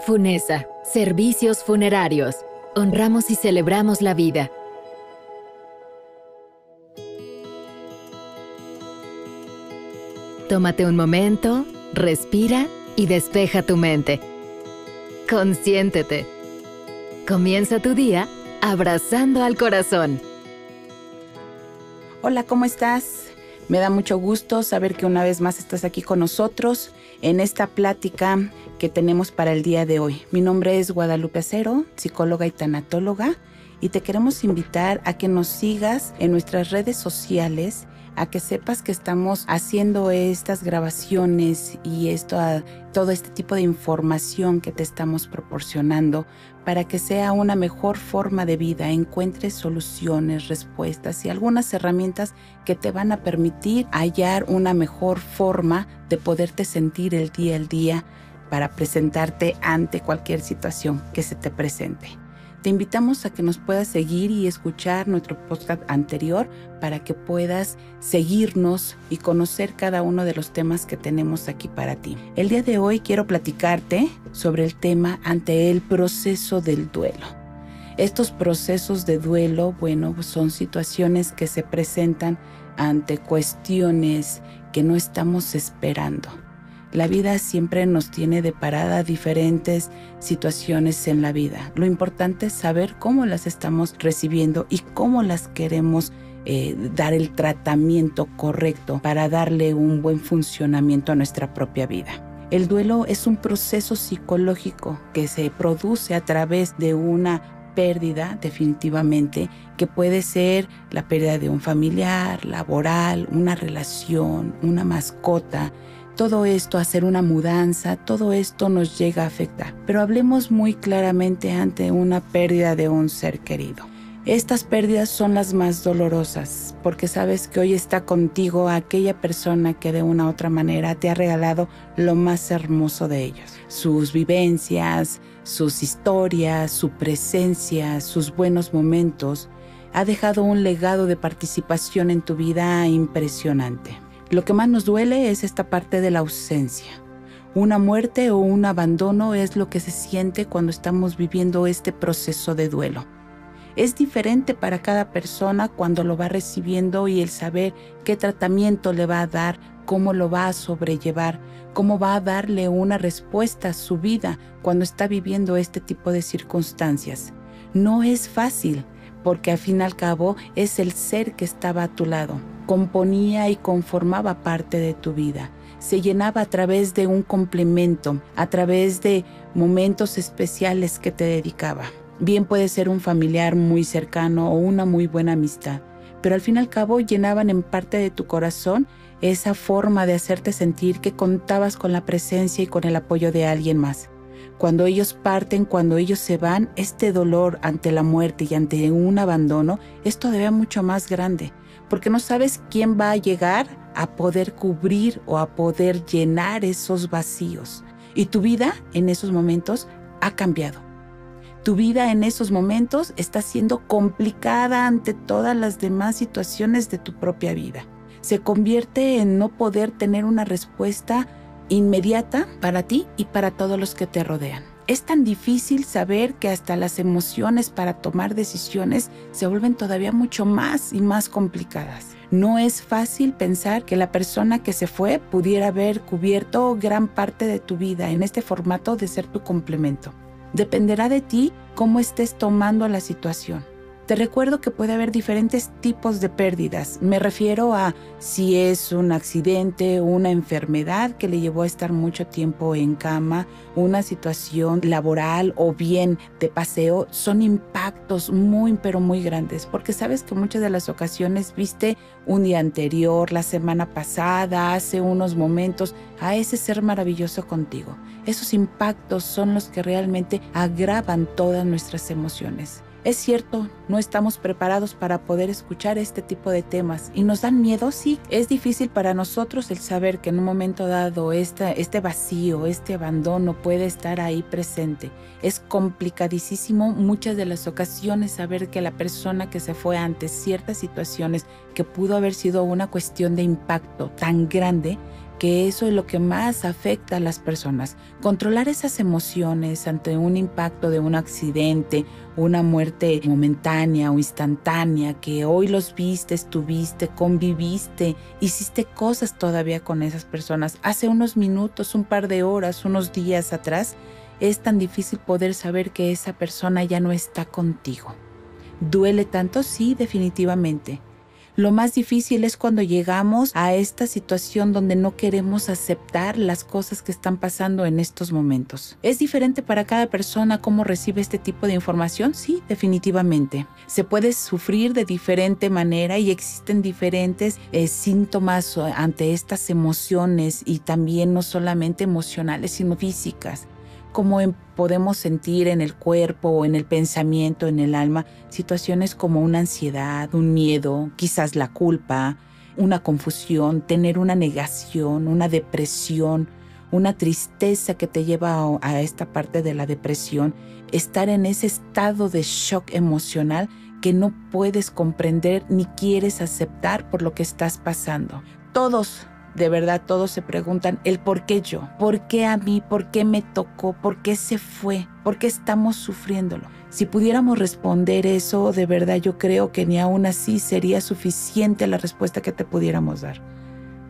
Funesa, Servicios Funerarios. Honramos y celebramos la vida. Tómate un momento, respira y despeja tu mente. Consiéntete. Comienza tu día abrazando al corazón. Hola, ¿cómo estás? Me da mucho gusto saber que una vez más estás aquí con nosotros en esta plática que tenemos para el día de hoy. Mi nombre es Guadalupe Acero, psicóloga y tanatóloga, y te queremos invitar a que nos sigas en nuestras redes sociales a que sepas que estamos haciendo estas grabaciones y esto, todo este tipo de información que te estamos proporcionando para que sea una mejor forma de vida, encuentres soluciones, respuestas y algunas herramientas que te van a permitir hallar una mejor forma de poderte sentir el día al día para presentarte ante cualquier situación que se te presente. Te invitamos a que nos puedas seguir y escuchar nuestro podcast anterior para que puedas seguirnos y conocer cada uno de los temas que tenemos aquí para ti. El día de hoy quiero platicarte sobre el tema ante el proceso del duelo. Estos procesos de duelo, bueno, son situaciones que se presentan ante cuestiones que no estamos esperando la vida siempre nos tiene de parada diferentes situaciones en la vida. Lo importante es saber cómo las estamos recibiendo y cómo las queremos eh, dar el tratamiento correcto para darle un buen funcionamiento a nuestra propia vida. El duelo es un proceso psicológico que se produce a través de una pérdida definitivamente, que puede ser la pérdida de un familiar, laboral, una relación, una mascota, todo esto, hacer una mudanza, todo esto nos llega a afectar. Pero hablemos muy claramente ante una pérdida de un ser querido. Estas pérdidas son las más dolorosas porque sabes que hoy está contigo aquella persona que de una u otra manera te ha regalado lo más hermoso de ellos. Sus vivencias, sus historias, su presencia, sus buenos momentos. Ha dejado un legado de participación en tu vida impresionante. Lo que más nos duele es esta parte de la ausencia. Una muerte o un abandono es lo que se siente cuando estamos viviendo este proceso de duelo. Es diferente para cada persona cuando lo va recibiendo y el saber qué tratamiento le va a dar, cómo lo va a sobrellevar, cómo va a darle una respuesta a su vida cuando está viviendo este tipo de circunstancias. No es fácil, porque al fin y al cabo es el ser que estaba a tu lado componía y conformaba parte de tu vida. Se llenaba a través de un complemento, a través de momentos especiales que te dedicaba. Bien puede ser un familiar muy cercano o una muy buena amistad, pero al fin y al cabo llenaban en parte de tu corazón esa forma de hacerte sentir que contabas con la presencia y con el apoyo de alguien más. Cuando ellos parten, cuando ellos se van, este dolor ante la muerte y ante un abandono es todavía mucho más grande porque no sabes quién va a llegar a poder cubrir o a poder llenar esos vacíos. Y tu vida en esos momentos ha cambiado. Tu vida en esos momentos está siendo complicada ante todas las demás situaciones de tu propia vida. Se convierte en no poder tener una respuesta inmediata para ti y para todos los que te rodean. Es tan difícil saber que hasta las emociones para tomar decisiones se vuelven todavía mucho más y más complicadas. No es fácil pensar que la persona que se fue pudiera haber cubierto gran parte de tu vida en este formato de ser tu complemento. Dependerá de ti cómo estés tomando la situación. Te recuerdo que puede haber diferentes tipos de pérdidas. Me refiero a si es un accidente, una enfermedad que le llevó a estar mucho tiempo en cama, una situación laboral o bien de paseo. Son impactos muy, pero muy grandes, porque sabes que muchas de las ocasiones viste un día anterior, la semana pasada, hace unos momentos, a ese ser maravilloso contigo. Esos impactos son los que realmente agravan todas nuestras emociones. Es cierto, no estamos preparados para poder escuchar este tipo de temas y nos dan miedo, sí. Es difícil para nosotros el saber que en un momento dado este, vacío, este abandono puede estar ahí presente. Es complicadísimo muchas de las ocasiones saber que la persona que se fue ante ciertas situaciones que pudo haber sido una cuestión de impacto tan grande, que eso es lo que más afecta a las personas. Controlar esas emociones ante un impacto de un accidente, una muerte momentánea o instantánea, que hoy los viste, estuviste, conviviste, hiciste cosas todavía con esas personas. Hace unos minutos, un par de horas, unos días atrás, es tan difícil poder saber que esa persona ya no está contigo. ¿Duele tanto? Sí, definitivamente. Lo más difícil es cuando llegamos a esta situación donde no queremos aceptar las cosas que están pasando en estos momentos. ¿Es diferente para cada persona cómo recibe este tipo de información? Sí, definitivamente. Se puede sufrir de diferente manera y existen diferentes eh, síntomas ante estas emociones y también no solamente emocionales, sino físicas como podemos sentir en el cuerpo o en el pensamiento, en el alma, situaciones como una ansiedad, un miedo, quizás la culpa, una confusión, tener una negación, una depresión, una tristeza que te lleva a esta parte de la depresión, estar en ese estado de shock emocional que no puedes comprender ni quieres aceptar por lo que estás pasando. Todos de verdad todos se preguntan el por qué yo, por qué a mí, por qué me tocó, por qué se fue, por qué estamos sufriéndolo. Si pudiéramos responder eso, de verdad yo creo que ni aún así sería suficiente la respuesta que te pudiéramos dar.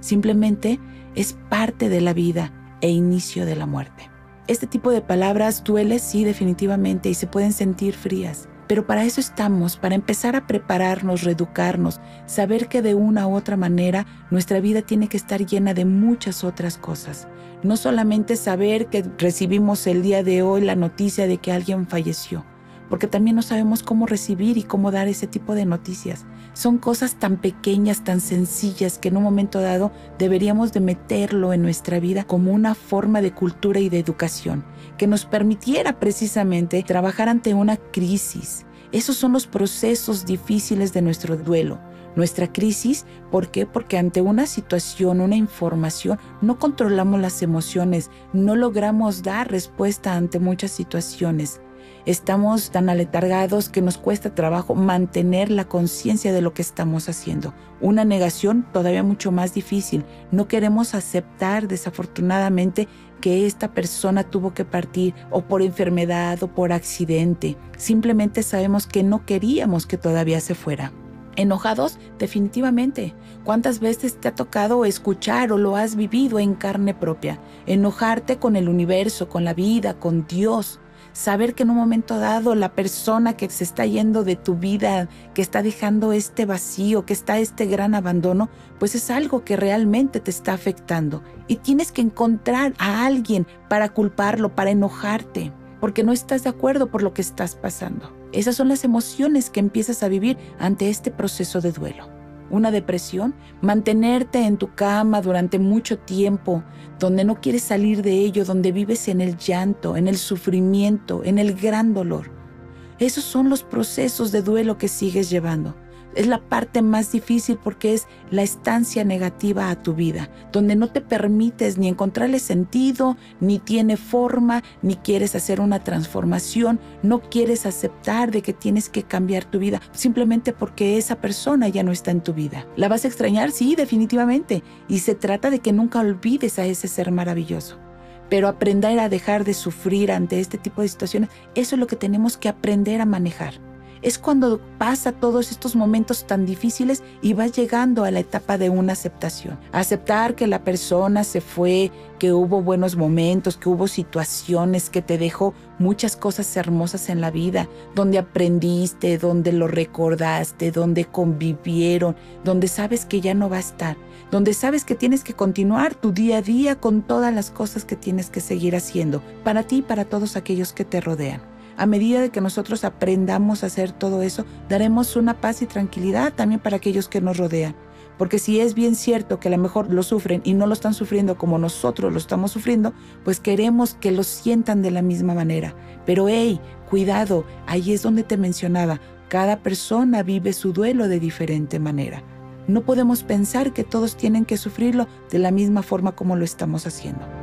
Simplemente es parte de la vida e inicio de la muerte. Este tipo de palabras duele, sí, definitivamente, y se pueden sentir frías pero para eso estamos, para empezar a prepararnos, reeducarnos, saber que de una u otra manera nuestra vida tiene que estar llena de muchas otras cosas. No solamente saber que recibimos el día de hoy la noticia de que alguien falleció, porque también no sabemos cómo recibir y cómo dar ese tipo de noticias. Son cosas tan pequeñas, tan sencillas, que en un momento dado deberíamos de meterlo en nuestra vida como una forma de cultura y de educación que nos permitiera precisamente trabajar ante una crisis. Esos son los procesos difíciles de nuestro duelo. Nuestra crisis, ¿por qué? Porque ante una situación, una información, no controlamos las emociones, no logramos dar respuesta ante muchas situaciones. Estamos tan aletargados que nos cuesta trabajo mantener la conciencia de lo que estamos haciendo. Una negación todavía mucho más difícil. No queremos aceptar desafortunadamente que esta persona tuvo que partir o por enfermedad o por accidente. Simplemente sabemos que no queríamos que todavía se fuera. Enojados, definitivamente. ¿Cuántas veces te ha tocado escuchar o lo has vivido en carne propia? Enojarte con el universo, con la vida, con Dios saber que en un momento dado la persona que se está yendo de tu vida, que está dejando este vacío, que está este gran abandono, pues es algo que realmente te está afectando. Y tienes que encontrar a alguien para culparlo, para enojarte, porque no estás de acuerdo por lo que estás pasando. Esas son las emociones que empiezas a vivir ante este proceso de duelo una depresión, mantenerte en tu cama durante mucho tiempo, donde no quieres salir de ello, donde vives en el llanto, en el sufrimiento, en el gran dolor. Esos son los procesos de duelo que sigues llevando es la parte más difícil porque es la estancia negativa a tu vida, donde no te permites ni encontrarle sentido, ni tiene forma, ni quieres hacer una transformación, no quieres aceptar de que tienes que cambiar tu vida, simplemente porque esa persona ya no está en tu vida. ¿La vas a extrañar? Sí, definitivamente. Y se trata de que nunca olvides a ese ser maravilloso pero aprender a dejar de sufrir ante este tipo de situaciones, eso es lo que tenemos que aprender a manejar es cuando pasa todos estos momentos tan difíciles y vas llegando a la etapa de una aceptación. Aceptar que la persona se fue, que hubo buenos momentos, que hubo situaciones que te dejó muchas cosas hermosas en la vida, donde aprendiste, donde lo recordaste, donde convivieron, donde sabes que ya no va a estar, donde sabes que tienes que continuar tu día a día con todas las cosas que tienes que seguir haciendo, para ti y para todos aquellos que te rodean a medida de que nosotros aprendamos a hacer todo eso, daremos una paz y tranquilidad también para aquellos que nos rodean. Porque si es bien cierto que a lo mejor lo sufren y no lo están sufriendo como nosotros lo estamos sufriendo, pues queremos que lo sientan de la misma manera. Pero hey, cuidado, ahí es donde te mencionaba, cada persona vive su duelo de diferente manera. No podemos pensar que todos tienen que sufrirlo de la misma forma como lo estamos haciendo.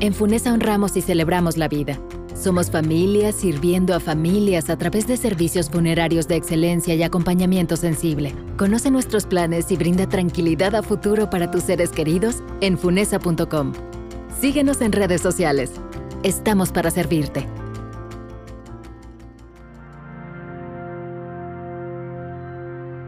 En Funesa honramos y celebramos la vida Somos familias sirviendo a familias a través de servicios funerarios de excelencia y acompañamiento sensible. Conoce nuestros planes y brinda tranquilidad a futuro para tus seres queridos en funesa.com. Síguenos en redes sociales. Estamos para servirte.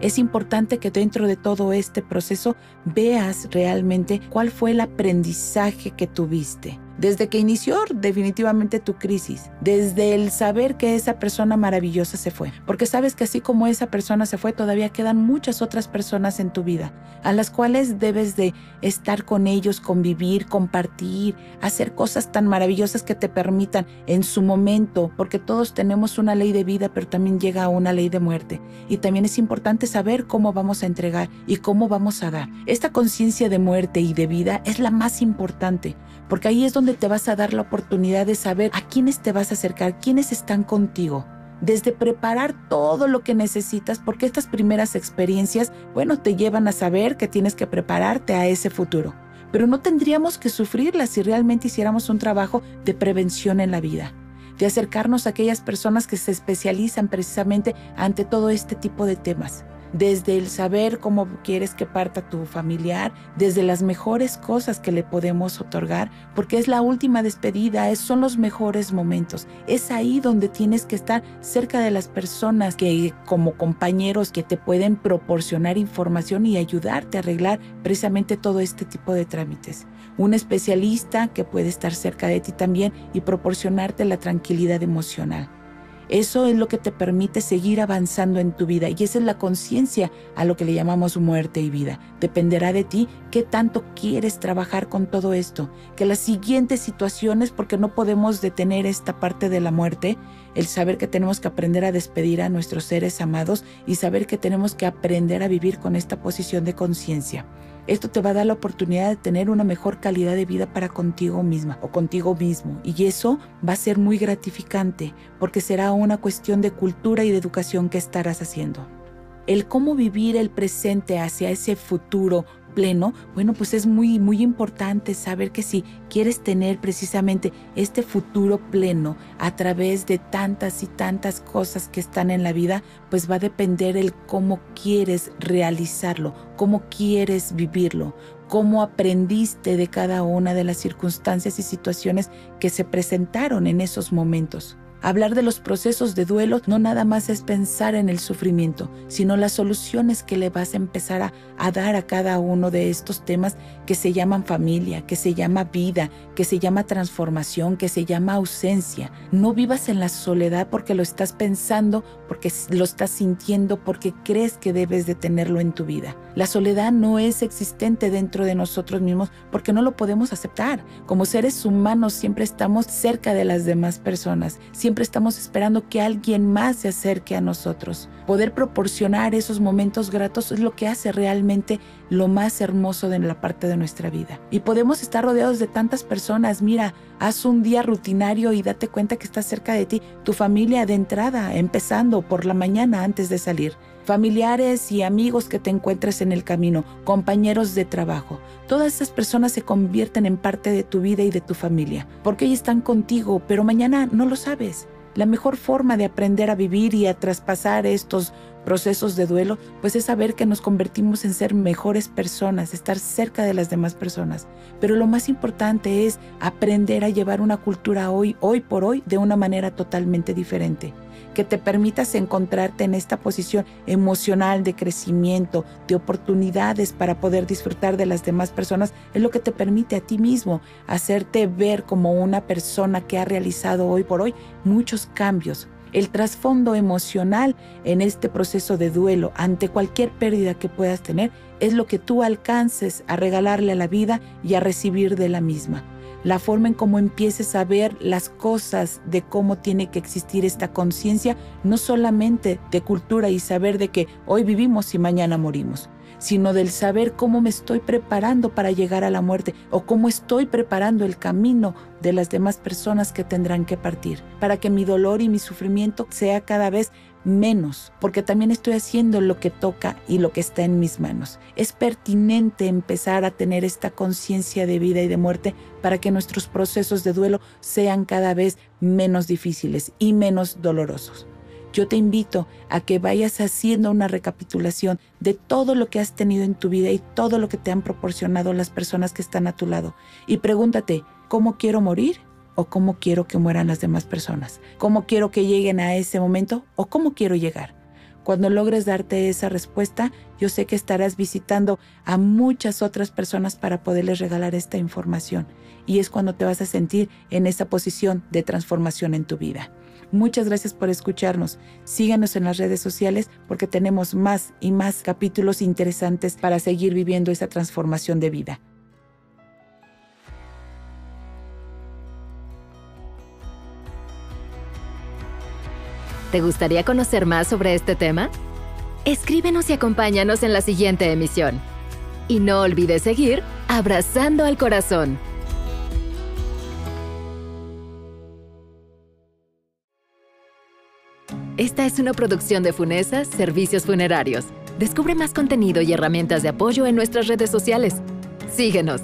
Es importante que dentro de todo este proceso veas realmente cuál fue el aprendizaje que tuviste desde que inició definitivamente tu crisis, desde el saber que esa persona maravillosa se fue, porque sabes que así como esa persona se fue, todavía quedan muchas otras personas en tu vida, a las cuales debes de estar con ellos, convivir, compartir, hacer cosas tan maravillosas que te permitan en su momento, porque todos tenemos una ley de vida, pero también llega una ley de muerte, y también es importante saber cómo vamos a entregar y cómo vamos a dar. Esta conciencia de muerte y de vida es la más importante, porque ahí es donde te vas a dar la oportunidad de saber a quiénes te vas a acercar, quiénes están contigo. Desde preparar todo lo que necesitas, porque estas primeras experiencias, bueno, te llevan a saber que tienes que prepararte a ese futuro. Pero no tendríamos que sufrirlas si realmente hiciéramos un trabajo de prevención en la vida de acercarnos a aquellas personas que se especializan precisamente ante todo este tipo de temas desde el saber cómo quieres que parta tu familiar, desde las mejores cosas que le podemos otorgar, porque es la última despedida, es, son los mejores momentos. Es ahí donde tienes que estar cerca de las personas que como compañeros que te pueden proporcionar información y ayudarte a arreglar precisamente todo este tipo de trámites. Un especialista que puede estar cerca de ti también y proporcionarte la tranquilidad emocional. Eso es lo que te permite seguir avanzando en tu vida y esa es la conciencia a lo que le llamamos muerte y vida. Dependerá de ti qué tanto quieres trabajar con todo esto. Que las siguientes situaciones, porque no podemos detener esta parte de la muerte, el saber que tenemos que aprender a despedir a nuestros seres amados y saber que tenemos que aprender a vivir con esta posición de conciencia. Esto te va a dar la oportunidad de tener una mejor calidad de vida para contigo misma o contigo mismo. Y eso va a ser muy gratificante porque será una cuestión de cultura y de educación que estarás haciendo. El cómo vivir el presente hacia ese futuro pleno, bueno, pues es muy, muy importante saber que si quieres tener precisamente este futuro pleno a través de tantas y tantas cosas que están en la vida, pues va a depender el cómo quieres realizarlo, cómo quieres vivirlo, cómo aprendiste de cada una de las circunstancias y situaciones que se presentaron en esos momentos. Hablar de los procesos de duelo no nada más es pensar en el sufrimiento, sino las soluciones que le vas a empezar a, dar a cada uno de estos temas que se llaman familia, que se llama vida, que se llama transformación, que se llama ausencia. No vivas en la soledad porque lo estás pensando, porque lo estás sintiendo, porque crees que debes de tenerlo en tu vida. La soledad no es existente dentro de nosotros mismos porque no lo podemos aceptar. Como seres humanos siempre estamos cerca de las demás personas Siempre estamos esperando que alguien más se acerque a nosotros. Poder proporcionar esos momentos gratos es lo que hace realmente lo más hermoso de la parte de nuestra vida. Y podemos estar rodeados de tantas personas. Mira, haz un día rutinario y date cuenta que está cerca de ti tu familia de entrada, empezando por la mañana antes de salir familiares y amigos que te encuentres en el camino, compañeros de trabajo. Todas esas personas se convierten en parte de tu vida y de tu familia, porque ellos están contigo, pero mañana no lo sabes. La mejor forma de aprender a vivir y a traspasar estos procesos de duelo, pues es saber que nos convertimos en ser mejores personas, estar cerca de las demás personas. Pero lo más importante es aprender a llevar una cultura hoy, hoy por hoy, de una manera totalmente diferente que te permitas encontrarte en esta posición emocional de crecimiento, de oportunidades para poder disfrutar de las demás personas, es lo que te permite a ti mismo hacerte ver como una persona que ha realizado hoy por hoy muchos cambios. El trasfondo emocional en este proceso de duelo ante cualquier pérdida que puedas tener es lo que tú alcances a regalarle a la vida y a recibir de la misma la forma en cómo empieces a ver las cosas de cómo tiene que existir esta conciencia, no solamente de cultura y saber de que hoy vivimos y mañana morimos, sino del saber cómo me estoy preparando para llegar a la muerte o cómo estoy preparando el camino de las demás personas que tendrán que partir, para que mi dolor y mi sufrimiento sea cada vez menos, porque también estoy haciendo lo que toca y lo que está en mis manos. Es pertinente empezar a tener esta conciencia de vida y de muerte para que nuestros procesos de duelo sean cada vez menos difíciles y menos dolorosos. Yo te invito a que vayas haciendo una recapitulación de todo lo que has tenido en tu vida y todo lo que te han proporcionado las personas que están a tu lado. Y pregúntate, ¿cómo quiero morir? ¿O cómo quiero que mueran las demás personas? ¿Cómo quiero que lleguen a ese momento? ¿O cómo quiero llegar? Cuando logres darte esa respuesta, yo sé que estarás visitando a muchas otras personas para poderles regalar esta información. Y es cuando te vas a sentir en esa posición de transformación en tu vida. Muchas gracias por escucharnos. Síganos en las redes sociales porque tenemos más y más capítulos interesantes para seguir viviendo esa transformación de vida. ¿Te gustaría conocer más sobre este tema? Escríbenos y acompáñanos en la siguiente emisión. Y no olvides seguir abrazando al corazón. Esta es una producción de Funesa Servicios Funerarios. Descubre más contenido y herramientas de apoyo en nuestras redes sociales. Síguenos.